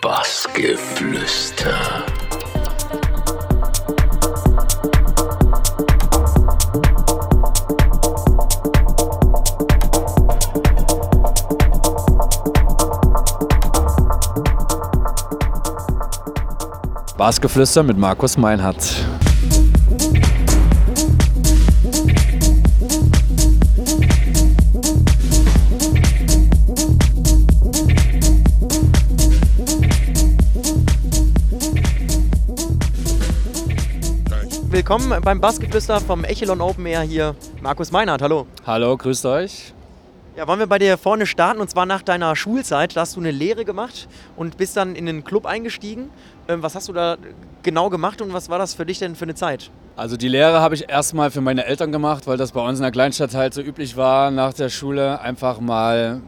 Bassgeflüster. Bassgeflüster mit Markus Meinhardt. Willkommen beim Bassgeflüster vom Echelon Open Air hier. Markus Meinhardt, hallo. Hallo, grüßt euch. Ja, wollen wir bei dir vorne starten und zwar nach deiner Schulzeit. Da hast du eine Lehre gemacht und bist dann in den Club eingestiegen. Ähm, was hast du da genau gemacht und was war das für dich denn für eine Zeit? Also die Lehre habe ich erstmal für meine Eltern gemacht, weil das bei uns in der Kleinstadt halt so üblich war, nach der Schule einfach mal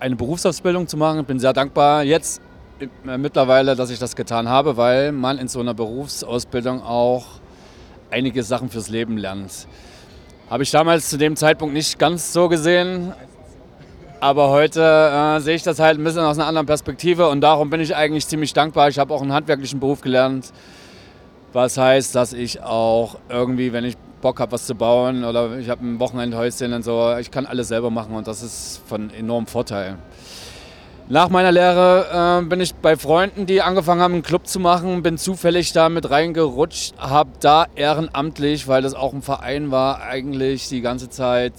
eine Berufsausbildung zu machen. Ich bin sehr dankbar jetzt äh, mittlerweile, dass ich das getan habe, weil man in so einer Berufsausbildung auch einige Sachen fürs Leben lernt. Habe ich damals zu dem Zeitpunkt nicht ganz so gesehen. Aber heute äh, sehe ich das halt ein bisschen aus einer anderen Perspektive und darum bin ich eigentlich ziemlich dankbar. Ich habe auch einen handwerklichen Beruf gelernt, was heißt, dass ich auch irgendwie, wenn ich Bock habe, was zu bauen oder ich habe ein Wochenendhäuschen und so, ich kann alles selber machen und das ist von enormem Vorteil. Nach meiner Lehre äh, bin ich bei Freunden, die angefangen haben, einen Club zu machen, bin zufällig da mit reingerutscht, habe da ehrenamtlich, weil das auch ein Verein war, eigentlich die ganze Zeit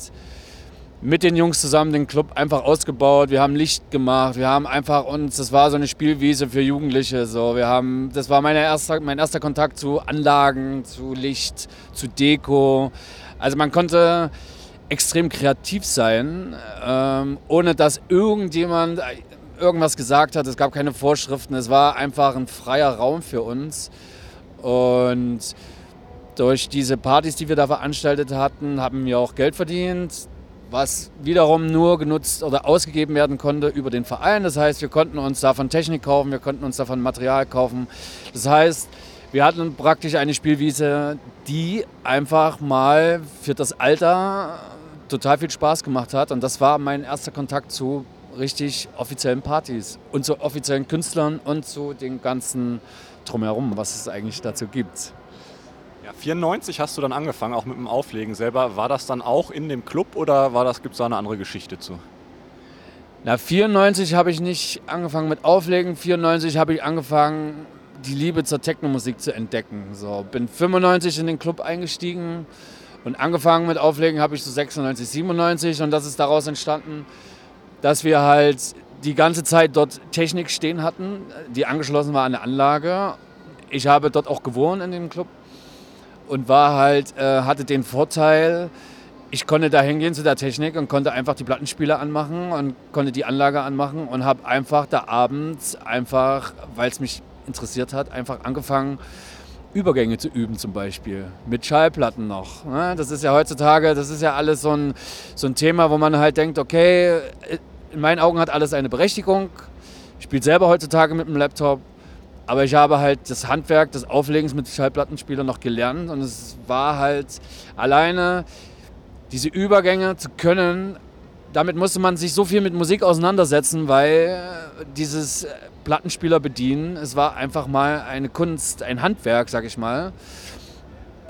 mit den Jungs zusammen den Club einfach ausgebaut. Wir haben Licht gemacht. Wir haben einfach uns, das war so eine Spielwiese für Jugendliche. So, wir haben, das war meine erste, mein erster Kontakt zu Anlagen, zu Licht, zu Deko. Also man konnte extrem kreativ sein, ähm, ohne dass irgendjemand irgendwas gesagt hat. Es gab keine Vorschriften. Es war einfach ein freier Raum für uns. Und durch diese Partys, die wir da veranstaltet hatten, haben wir auch Geld verdient was wiederum nur genutzt oder ausgegeben werden konnte über den Verein. Das heißt, wir konnten uns davon Technik kaufen, wir konnten uns davon Material kaufen. Das heißt, wir hatten praktisch eine Spielwiese, die einfach mal für das Alter total viel Spaß gemacht hat. Und das war mein erster Kontakt zu richtig offiziellen Partys und zu offiziellen Künstlern und zu dem ganzen Drumherum, was es eigentlich dazu gibt. Ja, 94 hast du dann angefangen, auch mit dem Auflegen selber. War das dann auch in dem Club oder gibt es da eine andere Geschichte zu? Na, 94 habe ich nicht angefangen mit Auflegen. 94 habe ich angefangen, die Liebe zur Technomusik zu entdecken. So, bin 95 in den Club eingestiegen und angefangen mit Auflegen habe ich so 96, 97 und das ist daraus entstanden, dass wir halt die ganze Zeit dort Technik stehen hatten, die angeschlossen war an eine Anlage. Ich habe dort auch gewohnt in dem Club und war halt, äh, hatte den Vorteil, ich konnte da hingehen zu der Technik und konnte einfach die Plattenspieler anmachen und konnte die Anlage anmachen und habe einfach da abends einfach, weil es mich interessiert hat, einfach angefangen, Übergänge zu üben zum Beispiel. Mit Schallplatten noch. Ne? Das ist ja heutzutage, das ist ja alles so ein, so ein Thema, wo man halt denkt, okay, in meinen Augen hat alles eine Berechtigung. Ich spiele selber heutzutage mit dem Laptop aber ich habe halt das Handwerk des Auflegens mit Schallplattenspielern noch gelernt und es war halt alleine diese Übergänge zu können. Damit musste man sich so viel mit Musik auseinandersetzen, weil dieses Plattenspieler bedienen, es war einfach mal eine Kunst, ein Handwerk, sag ich mal.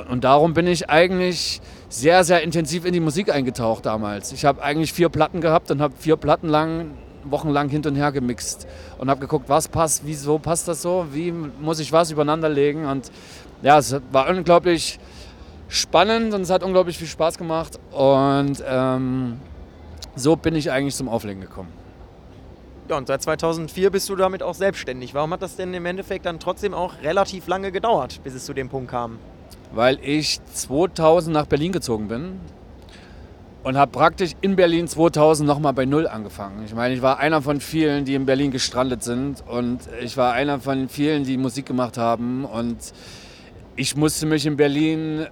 Und darum bin ich eigentlich sehr, sehr intensiv in die Musik eingetaucht damals. Ich habe eigentlich vier Platten gehabt und habe vier Platten lang wochenlang hin und her gemixt und habe geguckt, was passt, wieso passt das so, wie muss ich was übereinander legen. Und ja, es war unglaublich spannend und es hat unglaublich viel Spaß gemacht. Und ähm, so bin ich eigentlich zum Auflegen gekommen. Ja, und seit 2004 bist du damit auch selbstständig. Warum hat das denn im Endeffekt dann trotzdem auch relativ lange gedauert, bis es zu dem Punkt kam? Weil ich 2000 nach Berlin gezogen bin und habe praktisch in Berlin 2000 nochmal bei Null angefangen. Ich meine, ich war einer von vielen, die in Berlin gestrandet sind und ich war einer von vielen, die Musik gemacht haben und ich musste mich in Berlin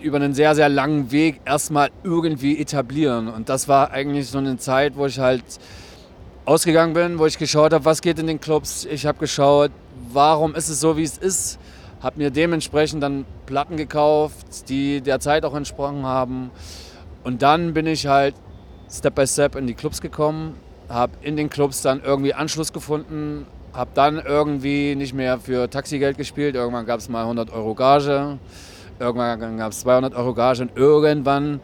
über einen sehr, sehr langen Weg erstmal irgendwie etablieren und das war eigentlich so eine Zeit, wo ich halt ausgegangen bin, wo ich geschaut habe, was geht in den Clubs. Ich habe geschaut, warum ist es so, wie es ist. Habe mir dementsprechend dann Platten gekauft, die der Zeit auch entsprochen haben und dann bin ich halt Step by Step in die Clubs gekommen, habe in den Clubs dann irgendwie Anschluss gefunden habe dann irgendwie nicht mehr für Taxigeld gespielt. Irgendwann gab es mal 100 Euro Gage, irgendwann gab es 200 Euro Gage und irgendwann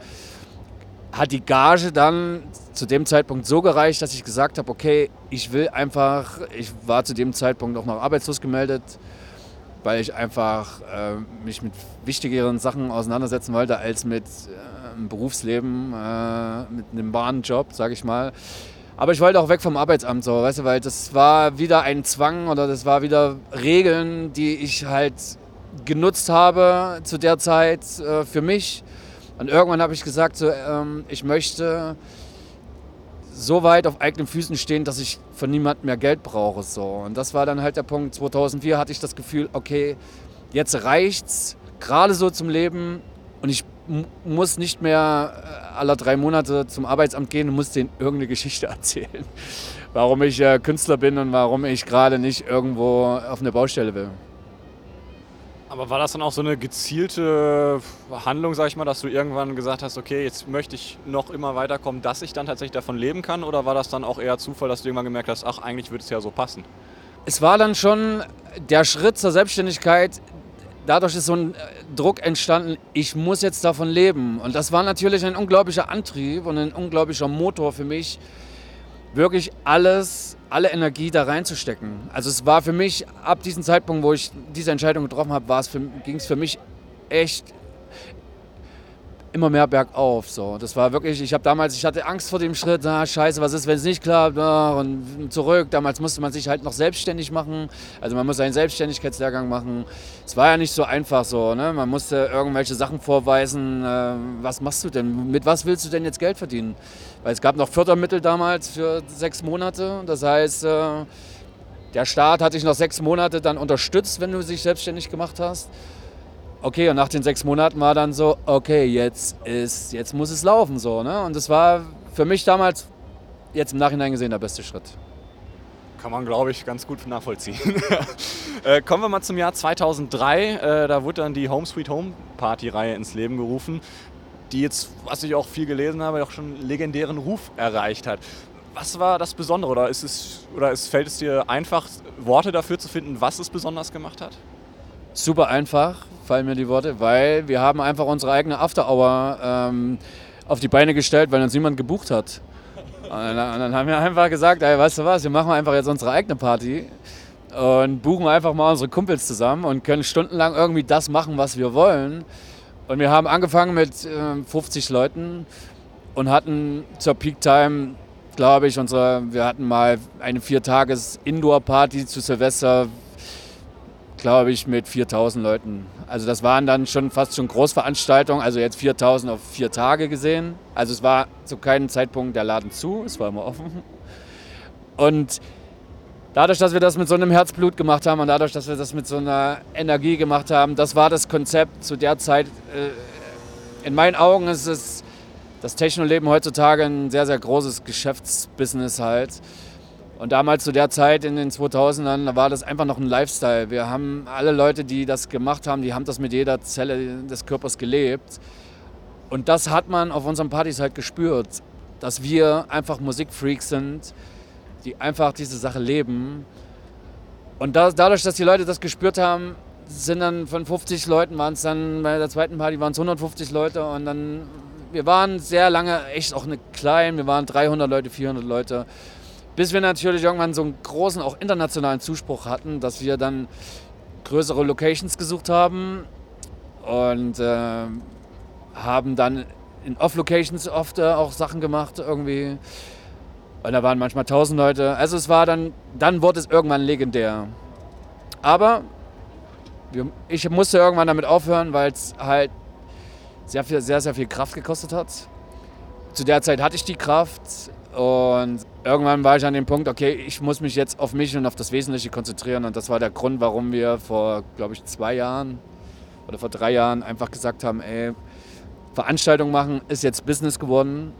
hat die Gage dann zu dem Zeitpunkt so gereicht, dass ich gesagt habe, okay, ich will einfach, ich war zu dem Zeitpunkt auch noch arbeitslos gemeldet, weil ich einfach äh, mich mit wichtigeren Sachen auseinandersetzen wollte als mit äh, einem Berufsleben, äh, mit einem Bahnjob, sage ich mal. Aber ich wollte auch weg vom Arbeitsamt, so, weißt du, weil das war wieder ein Zwang oder das war wieder Regeln, die ich halt genutzt habe zu der Zeit äh, für mich. Und irgendwann habe ich gesagt, so, ähm, ich möchte so weit auf eigenen Füßen stehen, dass ich von niemandem mehr Geld brauche. So. Und das war dann halt der Punkt. 2004 hatte ich das Gefühl, okay, jetzt reicht's, gerade so zum Leben. Und ich muss nicht mehr äh, alle drei Monate zum Arbeitsamt gehen und muss denen irgendeine Geschichte erzählen, warum ich äh, Künstler bin und warum ich gerade nicht irgendwo auf eine Baustelle will. Aber war das dann auch so eine gezielte Handlung, sag ich mal, dass du irgendwann gesagt hast, okay, jetzt möchte ich noch immer weiterkommen, dass ich dann tatsächlich davon leben kann? Oder war das dann auch eher Zufall, dass du irgendwann gemerkt hast, ach, eigentlich würde es ja so passen? Es war dann schon der Schritt zur Selbstständigkeit. Dadurch ist so ein Druck entstanden, ich muss jetzt davon leben. Und das war natürlich ein unglaublicher Antrieb und ein unglaublicher Motor für mich, wirklich alles alle Energie da reinzustecken. Also es war für mich ab diesem Zeitpunkt, wo ich diese Entscheidung getroffen habe, ging es für mich echt immer mehr bergauf. So. Das war wirklich, ich habe damals, ich hatte Angst vor dem Schritt, ah, scheiße, was ist, wenn es nicht klappt, ah, und zurück. Damals musste man sich halt noch selbstständig machen, also man musste einen Selbstständigkeitslehrgang machen. Es war ja nicht so einfach so, ne? man musste irgendwelche Sachen vorweisen, äh, was machst du denn, mit was willst du denn jetzt Geld verdienen? Weil es gab noch Fördermittel damals für sechs Monate, das heißt, äh, der Staat hat dich noch sechs Monate dann unterstützt, wenn du dich selbstständig gemacht hast. Okay, und nach den sechs Monaten war dann so, okay, jetzt, ist, jetzt muss es laufen so. Ne? Und das war für mich damals, jetzt im Nachhinein gesehen, der beste Schritt. Kann man, glaube ich, ganz gut nachvollziehen. äh, kommen wir mal zum Jahr 2003. Äh, da wurde dann die Home Sweet Home Party-Reihe ins Leben gerufen, die jetzt, was ich auch viel gelesen habe, auch schon legendären Ruf erreicht hat. Was war das Besondere oder, ist es, oder ist, fällt es dir einfach, Worte dafür zu finden, was es besonders gemacht hat? Super einfach, fallen mir die Worte, weil wir haben einfach unsere eigene After Hour ähm, auf die Beine gestellt, weil uns niemand gebucht hat. Und dann, und dann haben wir einfach gesagt, ey, weißt du was, wir machen einfach jetzt unsere eigene Party und buchen einfach mal unsere Kumpels zusammen und können stundenlang irgendwie das machen, was wir wollen. Und wir haben angefangen mit äh, 50 Leuten und hatten zur Peak Time, glaube ich, unsere, wir hatten mal eine Viertages-Indoor-Party zu Silvester glaube ich, mit 4000 Leuten. Also das waren dann schon fast schon Großveranstaltungen, also jetzt 4000 auf vier Tage gesehen. Also es war zu keinem Zeitpunkt der Laden zu, es war immer offen. Und dadurch, dass wir das mit so einem Herzblut gemacht haben und dadurch, dass wir das mit so einer Energie gemacht haben, das war das Konzept zu der Zeit. Äh, in meinen Augen ist es das Technoleben heutzutage ein sehr, sehr großes Geschäftsbusiness halt. Und damals zu der Zeit in den 2000ern, da war das einfach noch ein Lifestyle. Wir haben alle Leute, die das gemacht haben, die haben das mit jeder Zelle des Körpers gelebt. Und das hat man auf unseren Partys halt gespürt, dass wir einfach Musikfreaks sind, die einfach diese Sache leben. Und da, dadurch, dass die Leute das gespürt haben, sind dann von 50 Leuten waren es dann bei der zweiten Party waren es 150 Leute und dann wir waren sehr lange echt auch eine klein, wir waren 300 Leute, 400 Leute bis wir natürlich irgendwann so einen großen, auch internationalen Zuspruch hatten, dass wir dann größere Locations gesucht haben und äh, haben dann in Off-Locations oft äh, auch Sachen gemacht irgendwie. Und da waren manchmal tausend Leute. Also es war dann, dann wurde es irgendwann legendär. Aber ich musste irgendwann damit aufhören, weil es halt sehr, viel, sehr, sehr viel Kraft gekostet hat. Zu der Zeit hatte ich die Kraft und irgendwann war ich an dem Punkt, okay, ich muss mich jetzt auf mich und auf das Wesentliche konzentrieren. Und das war der Grund, warum wir vor, glaube ich, zwei Jahren oder vor drei Jahren einfach gesagt haben, ey, Veranstaltungen machen ist jetzt Business geworden.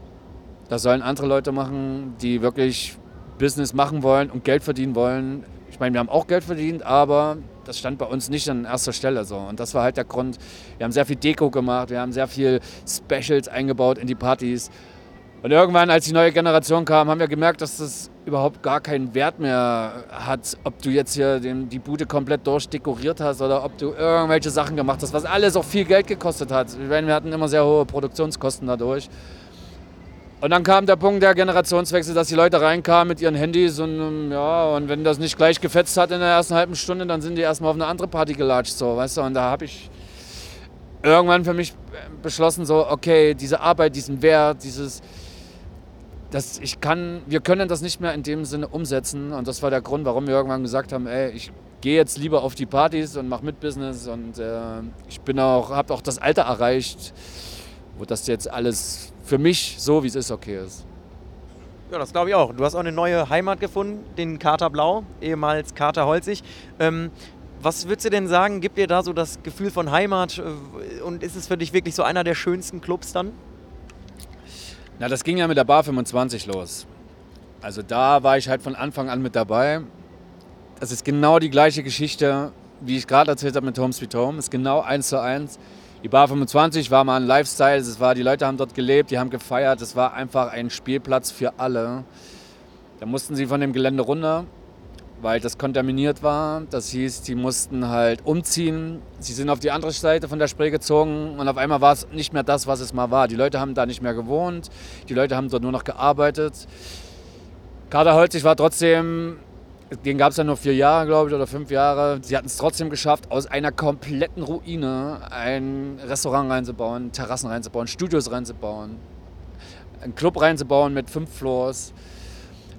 Das sollen andere Leute machen, die wirklich Business machen wollen und Geld verdienen wollen. Ich meine, wir haben auch Geld verdient, aber das stand bei uns nicht an erster Stelle so. Und das war halt der Grund. Wir haben sehr viel Deko gemacht, wir haben sehr viel Specials eingebaut in die Partys Und irgendwann, als die neue Generation kam, haben wir gemerkt, dass das überhaupt gar keinen Wert mehr hat, ob du jetzt hier den, die Bude komplett durchdekoriert hast oder ob du irgendwelche Sachen gemacht hast, was alles auch viel Geld gekostet hat. Wir hatten immer sehr hohe Produktionskosten dadurch. Und dann kam der Punkt der Generationswechsel, dass die Leute reinkamen mit ihren Handys und ja, und wenn das nicht gleich gefetzt hat in der ersten halben Stunde, dann sind die erstmal auf eine andere Party gelatscht, so, weißt du, und da habe ich irgendwann für mich beschlossen, so, okay, diese Arbeit, diesen Wert, dieses, das, ich kann, wir können das nicht mehr in dem Sinne umsetzen. Und das war der Grund, warum wir irgendwann gesagt haben, ey, ich gehe jetzt lieber auf die Partys und mache mit Business. Und äh, ich bin auch, habe auch das Alter erreicht, wo das jetzt alles für mich so, wie es ist, okay ist. Ja, das glaube ich auch. Du hast auch eine neue Heimat gefunden, den Kater Blau, ehemals Kater Holzig. Ähm, was würdest du denn sagen, gibt dir da so das Gefühl von Heimat äh, und ist es für dich wirklich so einer der schönsten Clubs dann? Na, das ging ja mit der Bar 25 los. Also da war ich halt von Anfang an mit dabei. Das ist genau die gleiche Geschichte, wie ich gerade erzählt habe mit Home Sweet Home. Ist genau eins zu eins. Die Bar 25 war mal ein Lifestyle. Es war, die Leute haben dort gelebt, die haben gefeiert. Es war einfach ein Spielplatz für alle. Da mussten sie von dem Gelände runter weil das kontaminiert war. Das hieß, die mussten halt umziehen. Sie sind auf die andere Seite von der Spree gezogen und auf einmal war es nicht mehr das, was es mal war. Die Leute haben da nicht mehr gewohnt, die Leute haben dort nur noch gearbeitet. Kader Holzig war trotzdem, den gab es ja nur vier Jahre, glaube ich, oder fünf Jahre. Sie hatten es trotzdem geschafft, aus einer kompletten Ruine ein Restaurant reinzubauen, Terrassen reinzubauen, Studios reinzubauen, einen Club reinzubauen mit fünf Floors.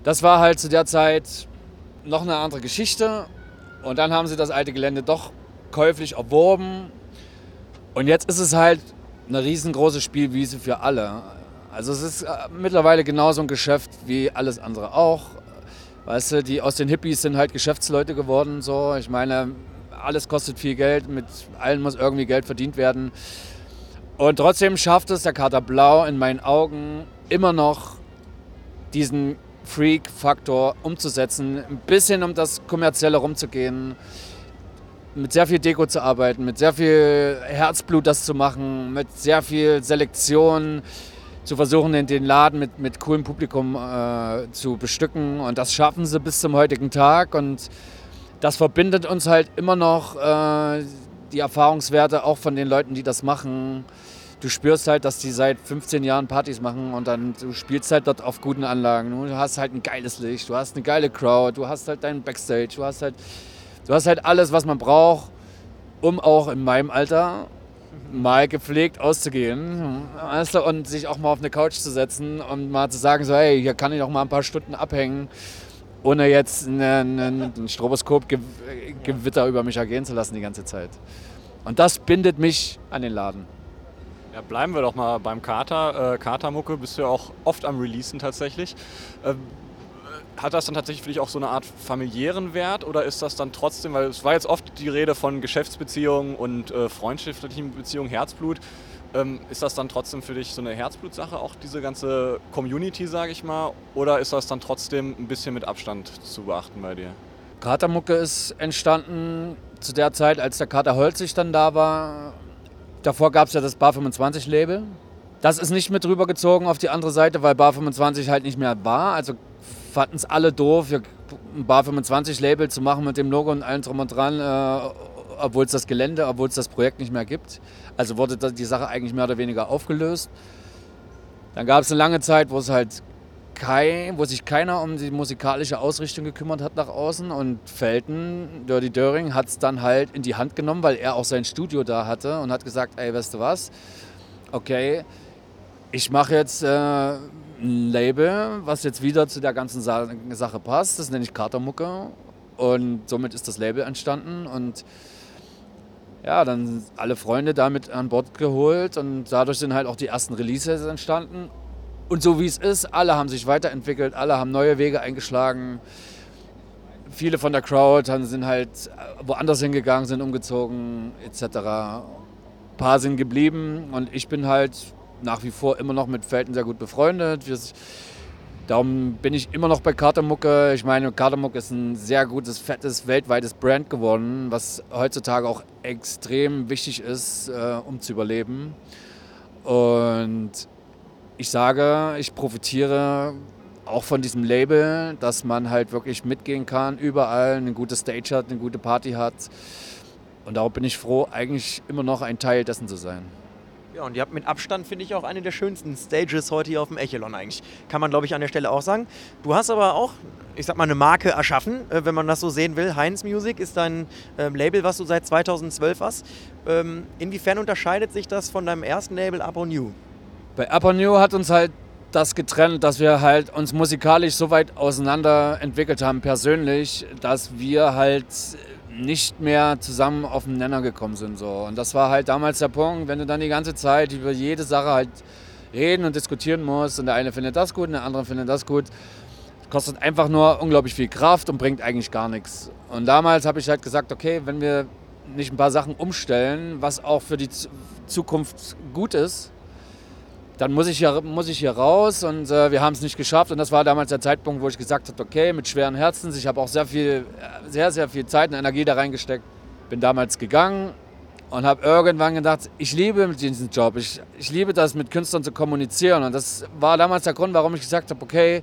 Das war halt zu der Zeit noch eine andere Geschichte. Und dann haben sie das alte Gelände doch käuflich erworben. Und jetzt ist es halt eine riesengroße Spielwiese für alle. Also es ist äh, mittlerweile genauso ein Geschäft wie alles andere auch. Weißt du, die aus den Hippies sind halt Geschäftsleute geworden. So. Ich meine, alles kostet viel Geld, mit allen muss irgendwie Geld verdient werden. Und trotzdem schafft es der Kater Blau in meinen Augen immer noch diesen Freak-Faktor umzusetzen, ein bisschen um das Kommerzielle rumzugehen, mit sehr viel Deko zu arbeiten, mit sehr viel Herzblut das zu machen, mit sehr viel Selektion zu versuchen, den Laden mit, mit coolem Publikum äh, zu bestücken. Und das schaffen sie bis zum heutigen Tag. Und das verbindet uns halt immer noch äh, die Erfahrungswerte auch von den Leuten, die das machen du spürst halt, dass die seit 15 Jahren Partys machen und dann du spielst halt dort auf guten Anlagen. Du hast halt ein geiles Licht, du hast eine geile Crowd, du hast halt deinen Backstage, du hast halt, du hast halt alles, was man braucht, um auch in meinem Alter mal gepflegt auszugehen weißt du, und sich auch mal auf eine Couch zu setzen und mal zu sagen, so hey, hier kann ich auch mal ein paar Stunden abhängen, ohne jetzt ein Stroboskop-Gewitter über mich ergehen zu lassen die ganze Zeit. Und das bindet mich an den Laden. Ja, bleiben wir doch mal beim Kater. Äh, Katermucke bist du ja auch oft am Releasen tatsächlich. Ähm, hat das dann tatsächlich auch so eine Art familiären Wert oder ist das dann trotzdem, weil es war jetzt oft die Rede von Geschäftsbeziehungen und äh, freundschaftlichen Beziehungen, Herzblut. Ähm, ist das dann trotzdem für dich so eine Herzblutsache, auch diese ganze Community, sage ich mal? Oder ist das dann trotzdem ein bisschen mit Abstand zu beachten bei dir? Katermucke ist entstanden zu der Zeit, als der Kater Holzig dann da war. Davor gab es ja das Bar 25 Label. Das ist nicht mit rübergezogen auf die andere Seite, weil Bar 25 halt nicht mehr war. Also fanden es alle doof, ein Bar 25 Label zu machen mit dem Logo und allem drum und dran, äh, obwohl es das Gelände, obwohl es das Projekt nicht mehr gibt. Also wurde die Sache eigentlich mehr oder weniger aufgelöst. Dann gab es eine lange Zeit, wo es halt kein, wo sich keiner um die musikalische Ausrichtung gekümmert hat nach außen. Und Felton, Dirty Döring, hat es dann halt in die Hand genommen, weil er auch sein Studio da hatte und hat gesagt, ey, weißt du was, okay, ich mache jetzt äh, ein Label, was jetzt wieder zu der ganzen Sa Sache passt. Das nenne ich Katermucke. Und somit ist das Label entstanden. Und ja, dann alle Freunde damit an Bord geholt und dadurch sind halt auch die ersten Releases entstanden. Und so wie es ist, alle haben sich weiterentwickelt, alle haben neue Wege eingeschlagen. Viele von der Crowd sind halt woanders hingegangen, sind umgezogen etc. Ein paar sind geblieben und ich bin halt nach wie vor immer noch mit Felten sehr gut befreundet. Wir, darum bin ich immer noch bei Katermucke. Ich meine, Katermucke ist ein sehr gutes, fettes, weltweites Brand geworden, was heutzutage auch extrem wichtig ist, äh, um zu überleben. Und ich sage, ich profitiere auch von diesem Label, dass man halt wirklich mitgehen kann, überall eine gute Stage hat, eine gute Party hat. Und darauf bin ich froh, eigentlich immer noch ein Teil dessen zu sein. Ja, und ihr habt mit Abstand, finde ich, auch eine der schönsten Stages heute hier auf dem Echelon eigentlich. Kann man, glaube ich, an der Stelle auch sagen. Du hast aber auch, ich sag mal, eine Marke erschaffen, äh, wenn man das so sehen will. Heinz Music ist dein ähm, Label, was du seit 2012 hast. Ähm, inwiefern unterscheidet sich das von deinem ersten Label Upon You? Bei Upon You hat uns halt das getrennt, dass wir halt uns musikalisch so weit auseinander entwickelt haben, persönlich, dass wir halt nicht mehr zusammen auf den Nenner gekommen sind. So. Und das war halt damals der Punkt, wenn du dann die ganze Zeit über jede Sache halt reden und diskutieren musst und der eine findet das gut und der andere findet das gut, kostet einfach nur unglaublich viel Kraft und bringt eigentlich gar nichts. Und damals habe ich halt gesagt, okay, wenn wir nicht ein paar Sachen umstellen, was auch für die Zukunft gut ist, dann muss ich hier, muss ich hier raus und äh, wir haben es nicht geschafft. Und das war damals der Zeitpunkt, wo ich gesagt habe, okay, mit schweren Herzens, ich habe auch sehr viel, sehr, sehr viel Zeit und Energie da reingesteckt. Bin damals gegangen und habe irgendwann gedacht, ich liebe diesen Job, ich, ich liebe das, mit Künstlern zu kommunizieren. Und das war damals der Grund, warum ich gesagt habe, okay,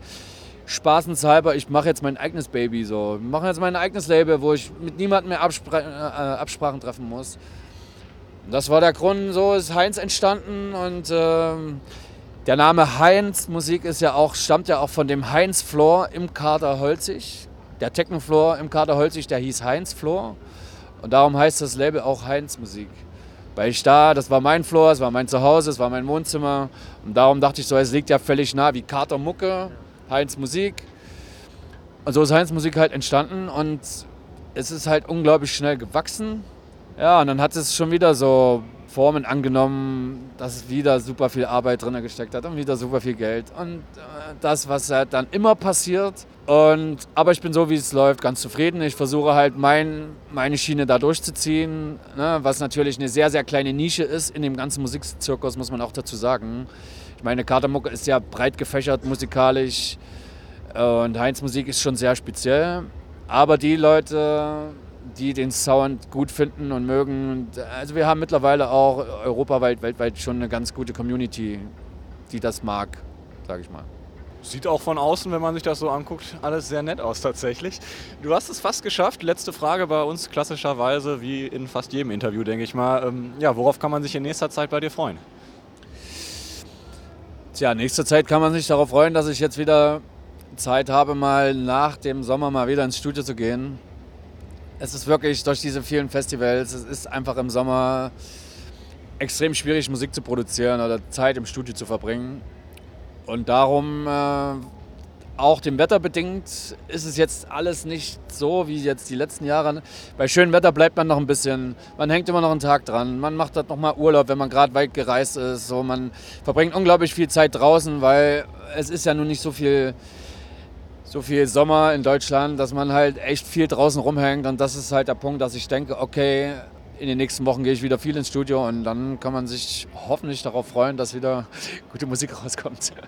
spaßenshalber, ich mache jetzt mein eigenes Baby so. Ich mache jetzt mein eigenes Label, wo ich mit niemandem mehr Abspr äh, Absprachen treffen muss. Das war der Grund, so ist Heinz entstanden und ähm, der Name Heinz Musik ist ja auch, stammt ja auch von dem Heinz Floor im Kader Holzig. Der Techno-Floor im Kader Holzig, der hieß Heinz Floor und darum heißt das Label auch Heinz Musik. Weil ich da, das war mein Floor, es war mein Zuhause, es war mein Wohnzimmer und darum dachte ich so, es liegt ja völlig nah wie Kater Mucke, Heinz Musik. Und so ist Heinz Musik halt entstanden und es ist halt unglaublich schnell gewachsen. Ja, und dann hat es schon wieder so Formen angenommen, dass wieder super viel Arbeit drin gesteckt hat und wieder super viel Geld. Und äh, das, was halt dann immer passiert. Und, aber ich bin so, wie es läuft, ganz zufrieden. Ich versuche halt mein, meine Schiene da durchzuziehen, ne, was natürlich eine sehr, sehr kleine Nische ist in dem ganzen Musikzirkus, muss man auch dazu sagen. Ich meine, Katermucke ist ja breit gefächert musikalisch und Heinz Musik ist schon sehr speziell. Aber die Leute, die den Sound gut finden und mögen. Also wir haben mittlerweile auch europaweit, weltweit schon eine ganz gute Community, die das mag, sage ich mal. Sieht auch von außen, wenn man sich das so anguckt, alles sehr nett aus tatsächlich. Du hast es fast geschafft. Letzte Frage bei uns klassischerweise, wie in fast jedem Interview, denke ich mal. Ähm, ja, worauf kann man sich in nächster Zeit bei dir freuen? Tja, nächste Zeit kann man sich darauf freuen, dass ich jetzt wieder Zeit habe, mal nach dem Sommer mal wieder ins Studio zu gehen es ist wirklich durch diese vielen Festivals, es ist einfach im Sommer extrem schwierig, Musik zu produzieren oder Zeit im Studio zu verbringen. Und darum, äh, auch dem Wetter bedingt, ist es jetzt alles nicht so wie jetzt die letzten Jahre. Bei schönem Wetter bleibt man noch ein bisschen, man hängt immer noch einen Tag dran, man macht halt nochmal Urlaub, wenn man gerade weit gereist ist. So, man verbringt unglaublich viel Zeit draußen, weil es ist ja nun nicht so viel so viel Sommer in Deutschland, dass man halt echt viel draußen rumhängt. Und das ist halt der Punkt, dass ich denke, okay, in den nächsten Wochen gehe ich wieder viel ins Studio und dann kann man sich hoffentlich darauf freuen, dass wieder gute Musik rauskommt.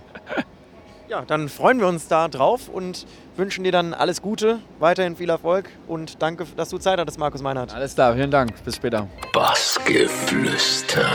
Ja, dann freuen wir uns da drauf und wünschen dir dann alles Gute, weiterhin viel Erfolg und danke, dass du Zeit hattest, Markus Meinhardt. Alles klar, vielen Dank. Bis später. Bassgeflüster.